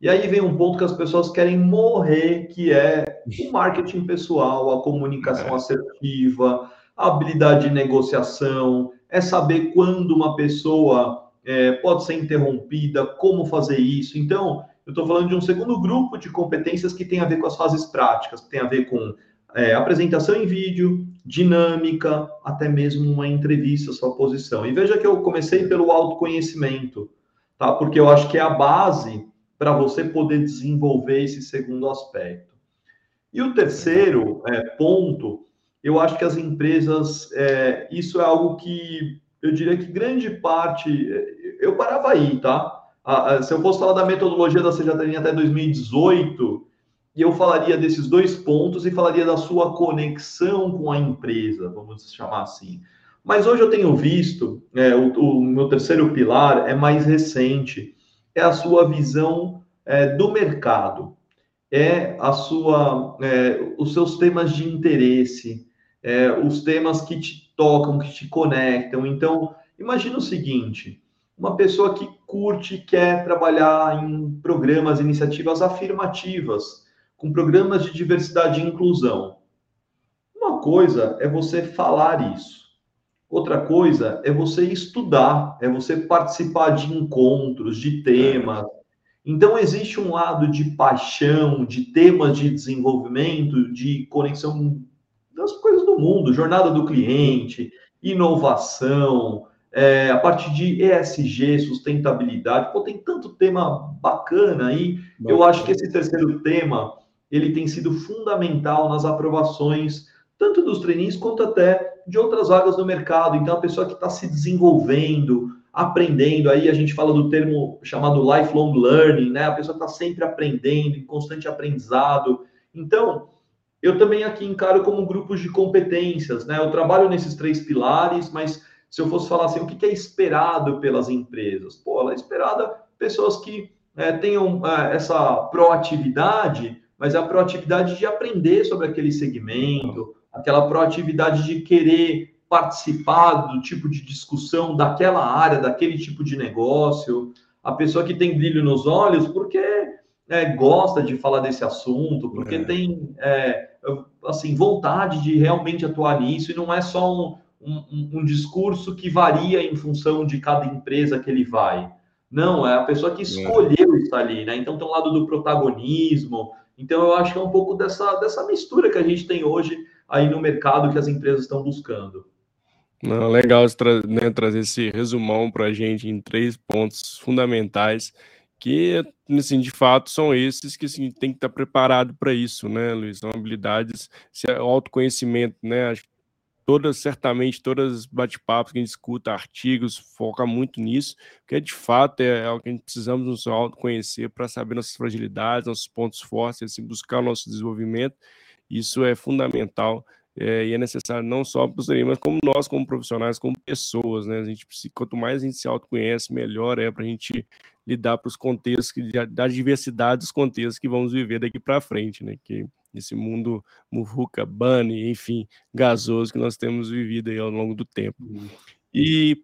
E aí vem um ponto que as pessoas querem morrer, que é o marketing pessoal, a comunicação é. assertiva, a habilidade de negociação, é saber quando uma pessoa é, pode ser interrompida, como fazer isso. Então, eu estou falando de um segundo grupo de competências que tem a ver com as fases práticas, que tem a ver com é, apresentação em vídeo, dinâmica, até mesmo uma entrevista, sua posição. E veja que eu comecei pelo autoconhecimento, tá? Porque eu acho que é a base para você poder desenvolver esse segundo aspecto. E o terceiro é, ponto, eu acho que as empresas, é, isso é algo que eu diria que grande parte, eu parava aí, tá? se eu fosse falar da metodologia da Seja até 2018, eu falaria desses dois pontos e falaria da sua conexão com a empresa, vamos chamar assim. Mas hoje eu tenho visto, é, o, o, meu terceiro pilar é mais recente, é a sua visão é, do mercado, é a sua, é, os seus temas de interesse, é, os temas que te tocam, que te conectam. Então, imagina o seguinte: uma pessoa que curte, quer trabalhar em programas, iniciativas afirmativas, com programas de diversidade e inclusão. Uma coisa é você falar isso. Outra coisa é você estudar, é você participar de encontros, de temas. Então, existe um lado de paixão, de temas de desenvolvimento, de conexão das coisas do mundo, jornada do cliente, inovação, é, a parte de ESG, sustentabilidade. Pô, tem tanto tema bacana aí. Eu acho que esse terceiro tema ele tem sido fundamental nas aprovações tanto dos trainees quanto até de outras vagas no mercado. Então, a pessoa que está se desenvolvendo, aprendendo, aí a gente fala do termo chamado lifelong learning, né? A pessoa está sempre aprendendo, em constante aprendizado. Então, eu também aqui encaro como grupos de competências, né? Eu trabalho nesses três pilares, mas se eu fosse falar assim, o que é esperado pelas empresas? Pô, ela é esperada pessoas que é, tenham é, essa proatividade, mas é a proatividade de aprender sobre aquele segmento, aquela proatividade de querer participar do tipo de discussão daquela área, daquele tipo de negócio, a pessoa que tem brilho nos olhos porque é, gosta de falar desse assunto, porque é. tem é, assim vontade de realmente atuar nisso e não é só um, um, um, discurso que varia em função de cada empresa que ele vai. Não, é a pessoa que é. escolheu estar ali, né? Então tem um lado do protagonismo, então, eu acho que é um pouco dessa, dessa mistura que a gente tem hoje aí no mercado que as empresas estão buscando. Não, legal tra né, trazer esse resumão para a gente em três pontos fundamentais que, assim, de fato, são esses que assim, tem que estar preparado para isso, né, Luiz? São habilidades, o autoconhecimento, né? Acho todas, certamente, todas os bate-papos que a gente escuta, artigos, foca muito nisso, porque de fato é, é o que a gente precisamos nos autoconhecer para saber nossas fragilidades, nossos pontos fortes, assim, buscar o nosso desenvolvimento. Isso é fundamental é, e é necessário não só para os mas como nós, como profissionais, como pessoas, né? A gente quanto mais a gente se autoconhece, melhor é para a gente lidar para os contextos, da diversidade dos contextos que vamos viver daqui para frente, né? Que nesse mundo muvuca, bunny, enfim, gasoso que nós temos vivido aí ao longo do tempo. Uhum. E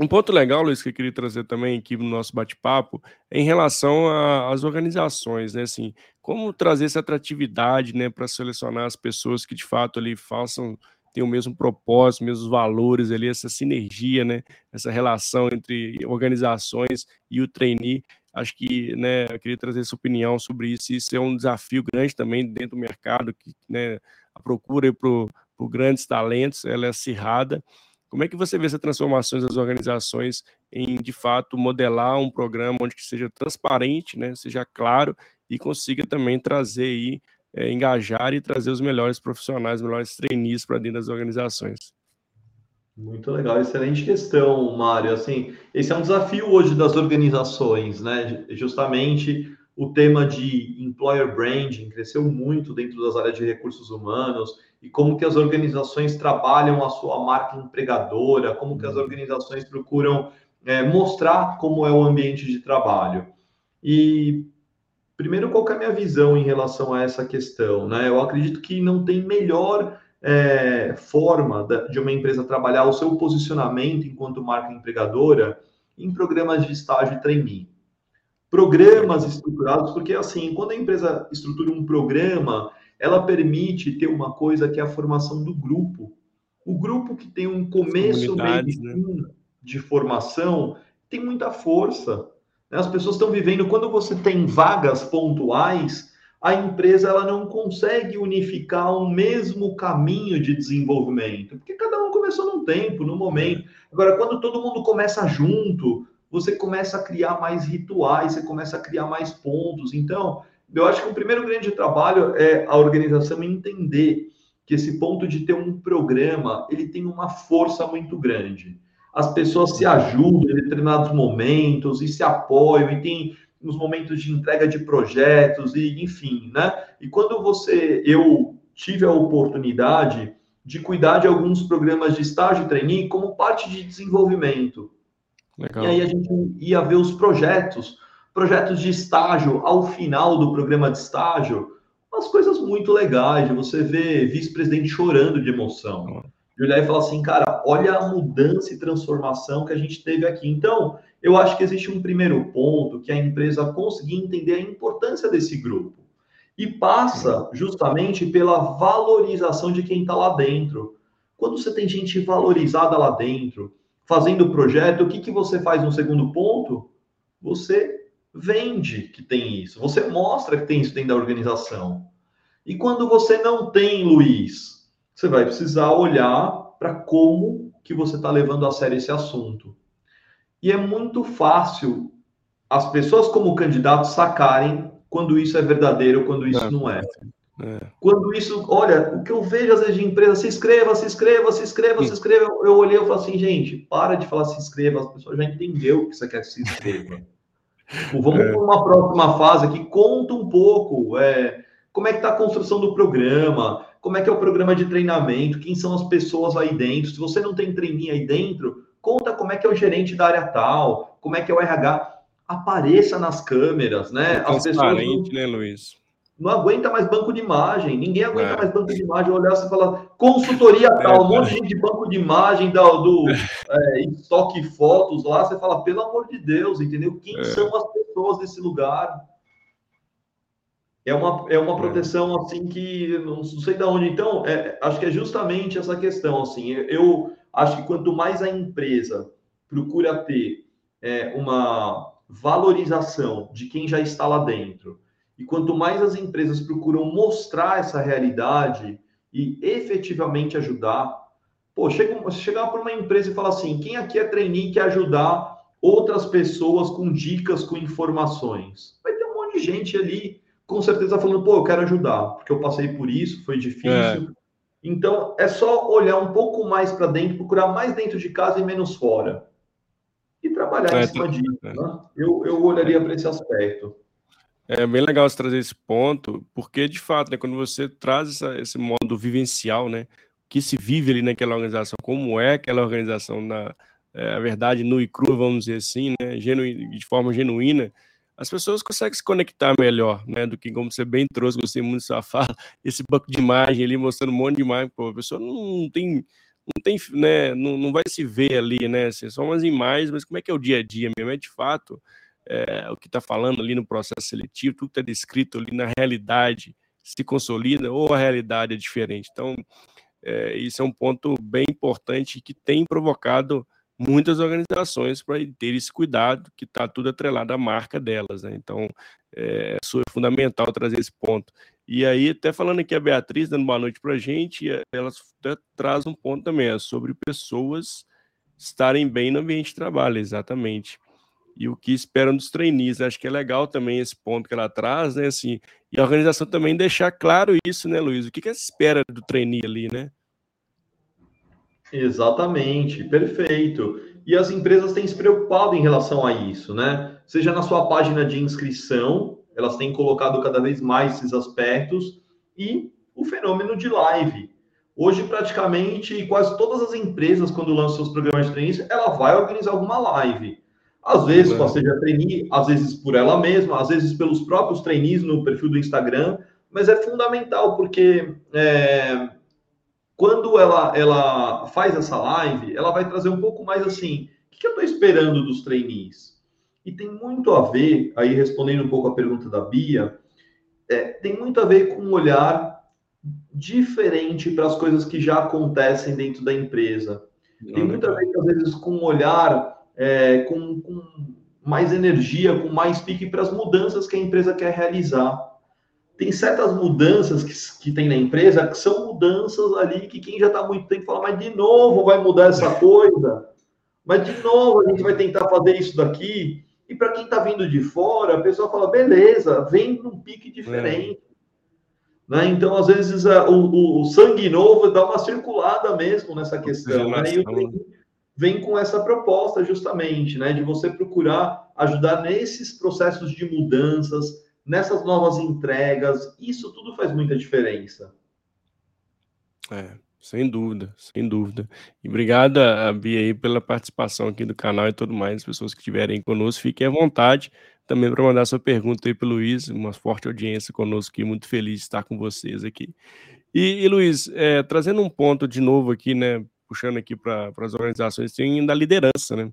um ponto legal, Luiz, que eu queria trazer também aqui no nosso bate-papo, é em relação às organizações, né? Assim, como trazer essa atratividade, né, para selecionar as pessoas que de fato ali façam tem o mesmo propósito, mesmos valores ali, essa sinergia, né, essa relação entre organizações e o trainee. Acho que, né, eu queria trazer sua opinião sobre isso. Isso é um desafio grande também dentro do mercado, que, né, a procura por, por grandes talentos, ela é acirrada. Como é que você vê essas transformações das organizações em, de fato, modelar um programa onde que seja transparente, né, seja claro e consiga também trazer aí, é, engajar e trazer os melhores profissionais, os melhores trainees para dentro das organizações? Muito legal, excelente questão, Mário. Assim, esse é um desafio hoje das organizações, né? Justamente o tema de employer branding cresceu muito dentro das áreas de recursos humanos e como que as organizações trabalham a sua marca empregadora, como que as uhum. organizações procuram é, mostrar como é o ambiente de trabalho. E primeiro, qual é a minha visão em relação a essa questão? Né? Eu acredito que não tem melhor é, forma de uma empresa trabalhar o seu posicionamento enquanto marca empregadora em programas de estágio e trainee. Programas estruturados, porque assim, quando a empresa estrutura um programa, ela permite ter uma coisa que é a formação do grupo. O grupo que tem um começo, meio e né? fim de formação tem muita força. Né? As pessoas estão vivendo, quando você tem vagas pontuais, a empresa ela não consegue unificar um mesmo caminho de desenvolvimento, porque cada um começou num tempo, num momento. Agora, quando todo mundo começa junto, você começa a criar mais rituais, você começa a criar mais pontos. Então, eu acho que o primeiro grande trabalho é a organização entender que esse ponto de ter um programa, ele tem uma força muito grande. As pessoas se ajudam em determinados momentos e se apoiam e tem nos momentos de entrega de projetos e enfim, né? E quando você eu tive a oportunidade de cuidar de alguns programas de estágio e trainee como parte de desenvolvimento. Legal. E aí a gente ia ver os projetos, projetos de estágio ao final do programa de estágio, umas coisas muito legais, de você ver vice-presidente chorando de emoção. De olhar e falar assim, cara, olha a mudança e transformação que a gente teve aqui. Então, eu acho que existe um primeiro ponto que a empresa conseguir entender a importância desse grupo. E passa justamente pela valorização de quem está lá dentro. Quando você tem gente valorizada lá dentro, fazendo o projeto, o que, que você faz no segundo ponto? Você vende que tem isso, você mostra que tem isso dentro da organização. E quando você não tem, Luiz, você vai precisar olhar para como que você está levando a sério esse assunto. E é muito fácil as pessoas como candidatos sacarem quando isso é verdadeiro, quando isso é. não é. é. Quando isso, olha, o que eu vejo às vezes de empresa, se inscreva, se inscreva, se inscreva, Sim. se inscreva. Eu olhei e falei assim, gente, para de falar se inscreva, as pessoas já entenderam que você quer se inscreva. Tipo, vamos é. para uma próxima fase aqui, conta um pouco é, como é que está a construção do programa, como é que é o programa de treinamento, quem são as pessoas aí dentro. Se você não tem treininho aí dentro, conta como é que é o gerente da área tal, como é que é o RH. Apareça nas câmeras, né? É as pessoas não, né, Luiz? Não aguenta mais banco de imagem, ninguém aguenta é. mais banco de imagem. Olhar e falar consultoria é, tal, um monte de banco de imagem do, do é, estoque fotos lá. Você fala, pelo amor de Deus, entendeu? Quem é. são as pessoas desse lugar? É uma, é uma proteção assim que não sei de onde. Então, é, acho que é justamente essa questão. Assim, eu acho que quanto mais a empresa procura ter é, uma valorização de quem já está lá dentro, e quanto mais as empresas procuram mostrar essa realidade e efetivamente ajudar, pô, chega, chegar para uma empresa e falar assim: quem aqui é trainee que ajudar outras pessoas com dicas, com informações? Vai ter um monte de gente ali com certeza falando, pô, eu quero ajudar, porque eu passei por isso, foi difícil. É. Então, é só olhar um pouco mais para dentro, procurar mais dentro de casa e menos fora. E trabalhar é, em cima disso. É. Né? Eu, eu olharia para esse aspecto. É bem legal você trazer esse ponto, porque de fato, né, quando você traz essa, esse modo vivencial, né, que se vive ali naquela organização, como é aquela organização na é, verdade nu e crua, vamos dizer assim, né, genu, de forma genuína, as pessoas conseguem se conectar melhor, né? Do que como você bem trouxe, gostei muito da fala, esse banco de imagem ali mostrando um monte de imagem, pô, a pessoa não tem, não tem, né? Não, não vai se ver ali, né? Assim, são umas imagens, mas como é que é o dia a dia mesmo? É de fato é, o que está falando ali no processo seletivo, tudo que está descrito ali na realidade se consolida ou a realidade é diferente. Então, é, isso é um ponto bem importante que tem provocado muitas organizações para ter esse cuidado, que está tudo atrelado à marca delas. Né? Então, é, é fundamental trazer esse ponto. E aí, até falando aqui a Beatriz, dando boa noite para a gente, ela traz um ponto também, é sobre pessoas estarem bem no ambiente de trabalho, exatamente. E o que esperam dos trainees, acho que é legal também esse ponto que ela traz, né, assim, e a organização também deixar claro isso, né, Luiz, o que, que ela espera do trainee ali, né? Exatamente, perfeito. E as empresas têm se preocupado em relação a isso, né? Seja na sua página de inscrição, elas têm colocado cada vez mais esses aspectos e o fenômeno de live. Hoje, praticamente, quase todas as empresas, quando lançam seus programas de treinos, ela vai organizar alguma live. Às vezes, com a Seja Trainee, às vezes por ela mesma, às vezes pelos próprios trainees no perfil do Instagram, mas é fundamental, porque é, quando ela, ela faz essa live, ela vai trazer um pouco mais assim, o que eu estou esperando dos trainees? E tem muito a ver, aí respondendo um pouco a pergunta da Bia, é, tem muito a ver com um olhar diferente para as coisas que já acontecem dentro da empresa. Tem muito a ver, às vezes, com um olhar é, com, com mais energia, com mais pique para as mudanças que a empresa quer realizar tem certas mudanças que, que tem na empresa que são mudanças ali que quem já está muito tempo fala, mas de novo vai mudar essa coisa, mas de novo a gente vai tentar fazer isso daqui. E para quem está vindo de fora, a pessoa fala, beleza, vem num pique diferente. É. Né? Então, às vezes, a, o, o, sangue novo dá uma circulada mesmo nessa questão. Né? E o vem com essa proposta, justamente, né? de você procurar ajudar nesses processos de mudanças, nessas novas entregas. Isso tudo faz muita diferença. É, sem dúvida, sem dúvida. E obrigado a Bia aí pela participação aqui do canal e tudo mais. As pessoas que estiverem conosco, fiquem à vontade também para mandar sua pergunta aí para o Luiz. Uma forte audiência conosco aqui, muito feliz de estar com vocês aqui. E, e Luiz, é, trazendo um ponto de novo aqui, né? Puxando aqui para as organizações, tem da liderança, né?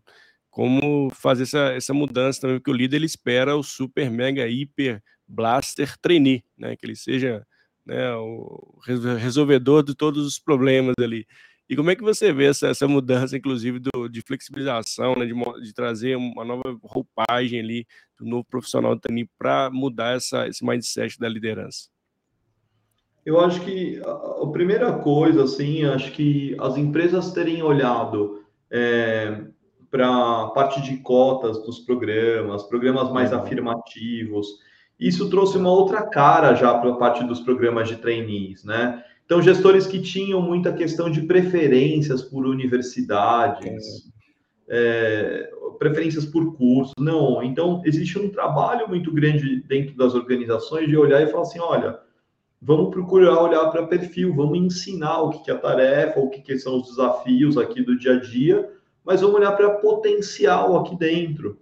Como fazer essa, essa mudança também, porque o líder ele espera o super, mega, hiper blaster trainee, né? Que ele seja né, o resolvedor de todos os problemas ali. E como é que você vê essa, essa mudança, inclusive, do, de flexibilização, né, de, de, trazer uma nova roupagem ali do novo profissional do TANI para mudar essa, esse mindset da liderança? Eu acho que a, a primeira coisa, assim, acho que as empresas terem olhado é, para a parte de cotas dos programas, programas mais uhum. afirmativos. Isso trouxe uma outra cara já para a parte dos programas de trainees, né? Então, gestores que tinham muita questão de preferências por universidades, é, preferências por curso, não. Então, existe um trabalho muito grande dentro das organizações de olhar e falar assim: olha, vamos procurar olhar para perfil, vamos ensinar o que é a tarefa, o que são os desafios aqui do dia a dia mas vamos olhar para potencial aqui dentro.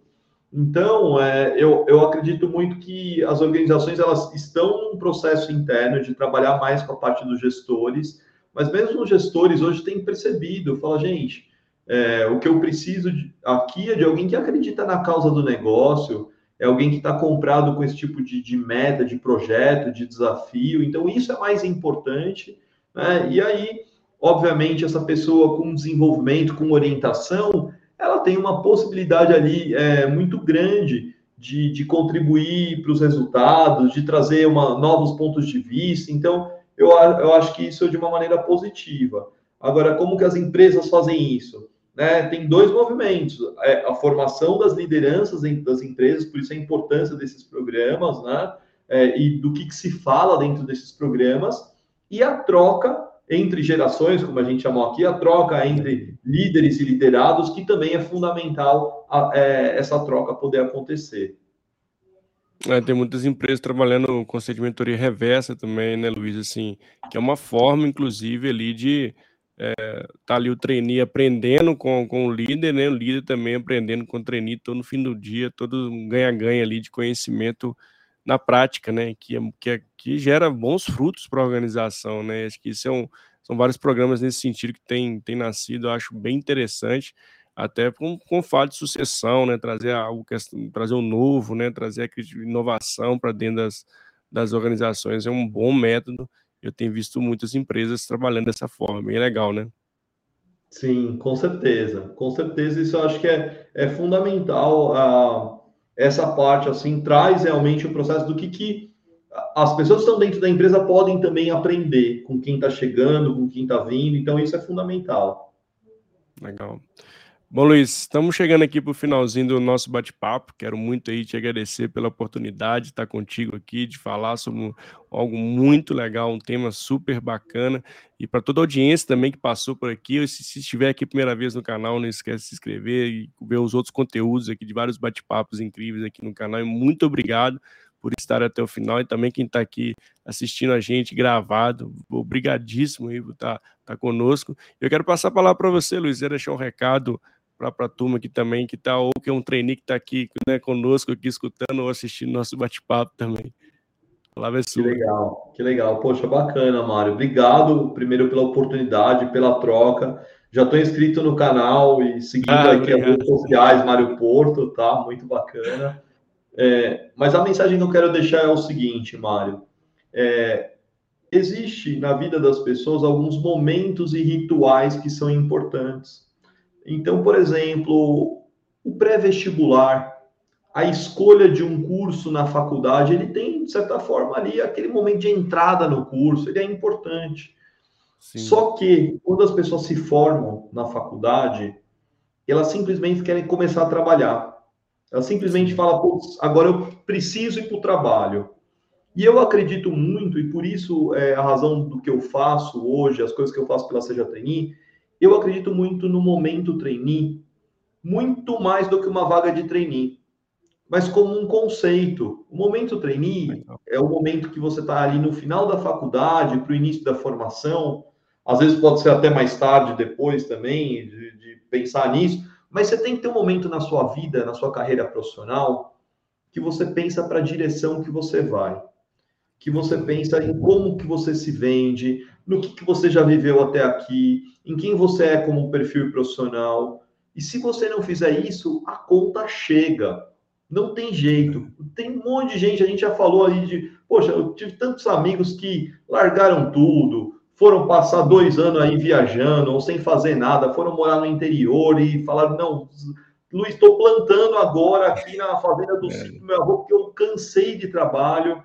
Então, é, eu, eu acredito muito que as organizações elas estão num processo interno de trabalhar mais com a parte dos gestores, mas mesmo os gestores hoje têm percebido, fala, gente, é, o que eu preciso de, aqui é de alguém que acredita na causa do negócio, é alguém que está comprado com esse tipo de, de meta, de projeto, de desafio. Então, isso é mais importante. Né? E aí, obviamente, essa pessoa com desenvolvimento, com orientação, ela tem uma possibilidade ali é, muito grande de, de contribuir para os resultados, de trazer uma, novos pontos de vista. Então, eu, eu acho que isso é de uma maneira positiva. Agora, como que as empresas fazem isso? Né? Tem dois movimentos: é, a formação das lideranças das empresas, por isso a importância desses programas, né? É, e do que, que se fala dentro desses programas, e a troca entre gerações, como a gente chamou aqui, a troca entre líderes e liderados, que também é fundamental a, é, essa troca poder acontecer. É, tem muitas empresas trabalhando com mentoria reversa também, né, Luiz? Assim, que é uma forma, inclusive, ali de é, tá ali o trainee aprendendo com, com o líder, né? O líder também aprendendo com o trainee, todo no fim do dia, todo ganha-ganha ali de conhecimento na prática, né? Que, é, que, é, que gera bons frutos para a organização, né? Acho que isso é são vários programas nesse sentido que tem, tem nascido, eu acho bem interessante, até com, com o fato de sucessão, né? Trazer algo, trazer o um novo, né? Trazer a inovação para dentro das, das organizações é um bom método. Eu tenho visto muitas empresas trabalhando dessa forma, bem legal, né? Sim, com certeza, com certeza. Isso eu acho que é, é fundamental. Uh essa parte assim traz realmente o processo do que, que as pessoas que estão dentro da empresa podem também aprender com quem está chegando, com quem está vindo. Então isso é fundamental. Legal. Bom, Luiz, estamos chegando aqui para o finalzinho do nosso bate-papo. Quero muito aí te agradecer pela oportunidade de estar contigo aqui, de falar sobre algo muito legal, um tema super bacana. E para toda a audiência também que passou por aqui, se, se estiver aqui primeira vez no canal, não esquece de se inscrever e ver os outros conteúdos aqui de vários bate-papos incríveis aqui no canal. E muito obrigado por estar até o final e também quem está aqui assistindo a gente gravado. Obrigadíssimo aí por estar tá, tá conosco. Eu quero passar a palavra para você, Luiz, deixar um recado para a turma aqui também, que está, ou que é um trainee que está aqui né, conosco, aqui escutando ou assistindo nosso bate-papo também. Palavra é sua. Que legal, que legal. Poxa, bacana, Mário. Obrigado, primeiro, pela oportunidade, pela troca. Já estou inscrito no canal e seguindo ah, aqui as redes sociais, Mário Porto, tá? Muito bacana. É, mas a mensagem que eu quero deixar é o seguinte, Mário. É, existe na vida das pessoas alguns momentos e rituais que são importantes então, por exemplo, o pré-vestibular, a escolha de um curso na faculdade, ele tem, de certa forma, ali aquele momento de entrada no curso, ele é importante. Sim. Só que, quando as pessoas se formam na faculdade, elas simplesmente querem começar a trabalhar. Ela simplesmente fala, agora eu preciso ir para o trabalho. E eu acredito muito, e por isso é a razão do que eu faço hoje, as coisas que eu faço pela Seja Trainee, eu acredito muito no momento trainee, muito mais do que uma vaga de trainee, mas como um conceito. O momento trainee é o momento que você está ali no final da faculdade, para o início da formação, às vezes pode ser até mais tarde, depois também, de, de pensar nisso, mas você tem que ter um momento na sua vida, na sua carreira profissional, que você pensa para a direção que você vai que você pensa em como que você se vende, no que, que você já viveu até aqui, em quem você é como perfil profissional. E se você não fizer isso, a conta chega. Não tem jeito. Tem um monte de gente, a gente já falou ali de, poxa, eu tive tantos amigos que largaram tudo, foram passar dois anos aí viajando ou sem fazer nada, foram morar no interior e falaram, não, Luiz, estou plantando agora aqui na fazenda do é. sítio do meu avô, porque eu cansei de trabalho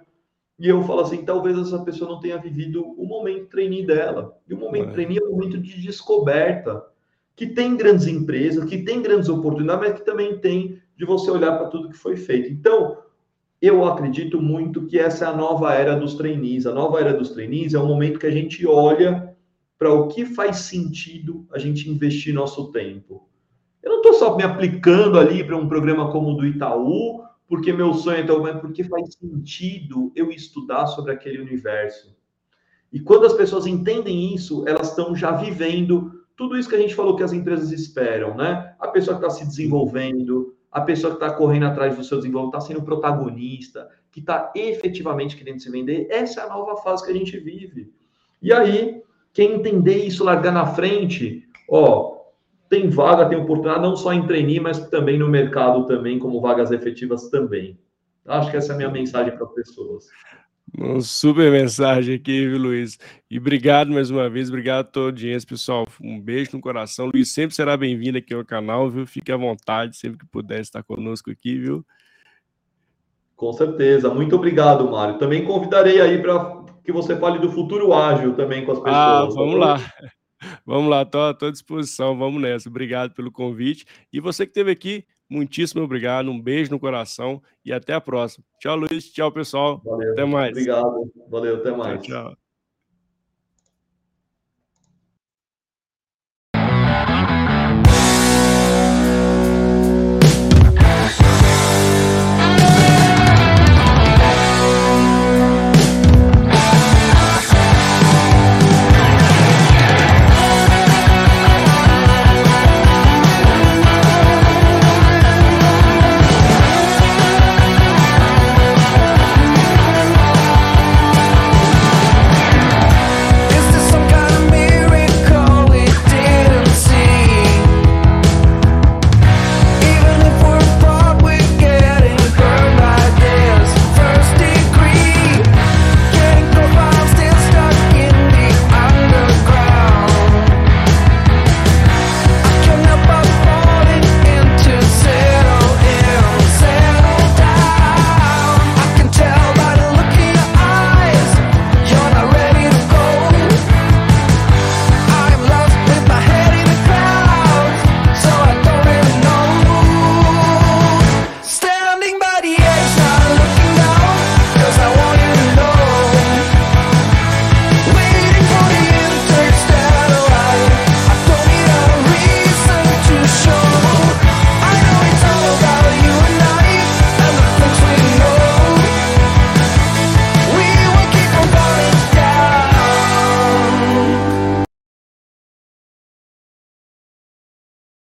e eu falo assim, talvez essa pessoa não tenha vivido o momento trainee dela. E o momento é. trainee é um momento de descoberta, que tem grandes empresas, que tem grandes oportunidades, mas que também tem de você olhar para tudo que foi feito. Então, eu acredito muito que essa é a nova era dos trainees. A nova era dos trainees é o momento que a gente olha para o que faz sentido a gente investir nosso tempo. Eu não estou só me aplicando ali para um programa como o do Itaú, porque meu sonho é tal, mas porque faz sentido eu estudar sobre aquele universo. E quando as pessoas entendem isso, elas estão já vivendo tudo isso que a gente falou que as empresas esperam, né? A pessoa que está se desenvolvendo, a pessoa que está correndo atrás do seu desenvolvimento, está sendo protagonista, que está efetivamente querendo se vender, essa é a nova fase que a gente vive. E aí, quem entender isso, largar na frente, ó, tem vaga, tem oportunidade, não só em trainee, mas também no mercado também, como vagas efetivas também. Acho que essa é a minha mensagem para as pessoas. Uma super mensagem aqui, viu, Luiz? E obrigado mais uma vez, obrigado a toda a audiência, pessoal. Um beijo no coração. Luiz sempre será bem-vindo aqui ao canal, viu? Fique à vontade, sempre que puder estar conosco aqui, viu? Com certeza. Muito obrigado, Mário. Também convidarei aí para que você fale do futuro ágil também com as ah, pessoas. Ah, vamos lá. Vamos lá, estou à disposição, vamos nessa. Obrigado pelo convite. E você que esteve aqui, muitíssimo obrigado, um beijo no coração e até a próxima. Tchau, Luiz. Tchau, pessoal. Valeu. Até mais. Obrigado. Valeu, até mais. tchau. tchau.